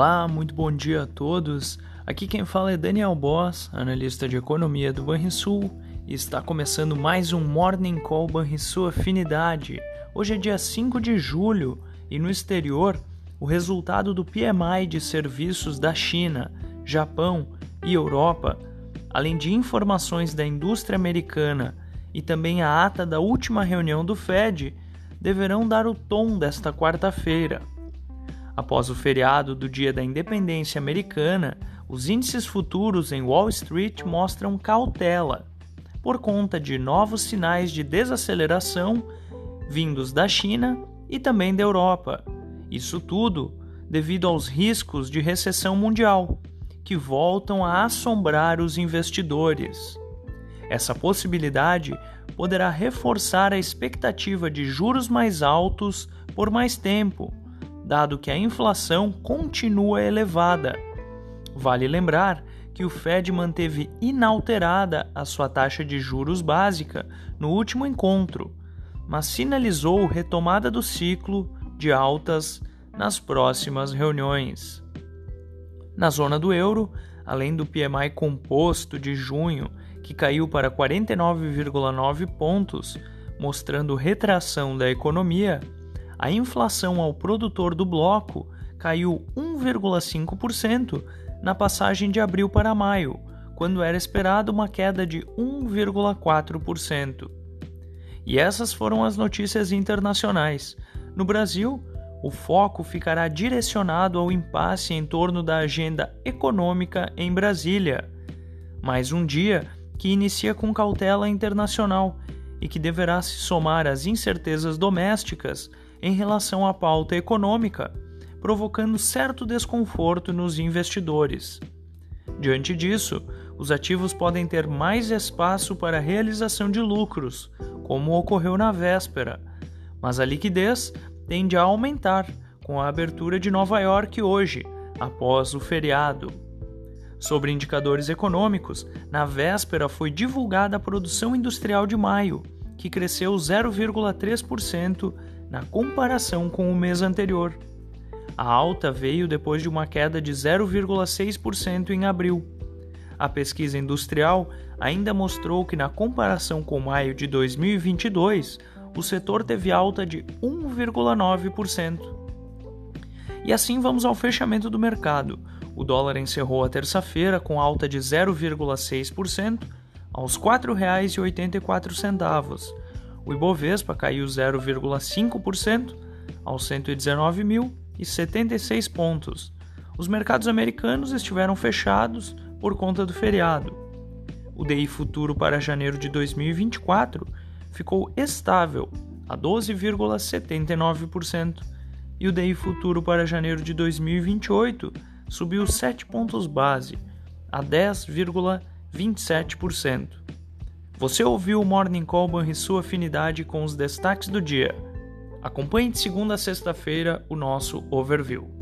Olá, muito bom dia a todos. Aqui quem fala é Daniel Boss, analista de economia do Banrisul, e está começando mais um Morning Call Banrisul Afinidade. Hoje é dia 5 de julho e no exterior, o resultado do PMI de serviços da China, Japão e Europa, além de informações da indústria americana e também a ata da última reunião do Fed, deverão dar o tom desta quarta-feira. Após o feriado do Dia da Independência Americana, os índices futuros em Wall Street mostram cautela, por conta de novos sinais de desaceleração vindos da China e também da Europa. Isso tudo devido aos riscos de recessão mundial, que voltam a assombrar os investidores. Essa possibilidade poderá reforçar a expectativa de juros mais altos por mais tempo dado que a inflação continua elevada. Vale lembrar que o Fed manteve inalterada a sua taxa de juros básica no último encontro, mas sinalizou retomada do ciclo de altas nas próximas reuniões. Na zona do euro, além do PMI composto de junho, que caiu para 49,9 pontos, mostrando retração da economia, a inflação ao produtor do bloco caiu 1,5% na passagem de abril para maio, quando era esperada uma queda de 1,4%. E essas foram as notícias internacionais. No Brasil, o foco ficará direcionado ao impasse em torno da agenda econômica em Brasília. Mais um dia que inicia com cautela internacional e que deverá se somar às incertezas domésticas em relação à pauta econômica, provocando certo desconforto nos investidores. Diante disso, os ativos podem ter mais espaço para a realização de lucros, como ocorreu na véspera, mas a liquidez tende a aumentar com a abertura de Nova York hoje, após o feriado. Sobre indicadores econômicos, na véspera foi divulgada a produção industrial de maio, que cresceu 0,3% na comparação com o mês anterior. A alta veio depois de uma queda de 0,6% em abril. A pesquisa industrial ainda mostrou que, na comparação com maio de 2022, o setor teve alta de 1,9%. E assim vamos ao fechamento do mercado. O dólar encerrou a terça-feira com alta de 0,6% aos R$ 4,84 o Ibovespa caiu 0,5% aos 119.076 pontos. Os mercados americanos estiveram fechados por conta do feriado. O DI futuro para janeiro de 2024 ficou estável a 12,79% e o DI futuro para janeiro de 2028 subiu 7 pontos base a 10,27%. Você ouviu o Morning Call e sua afinidade com os destaques do dia. Acompanhe de segunda a sexta-feira o nosso overview.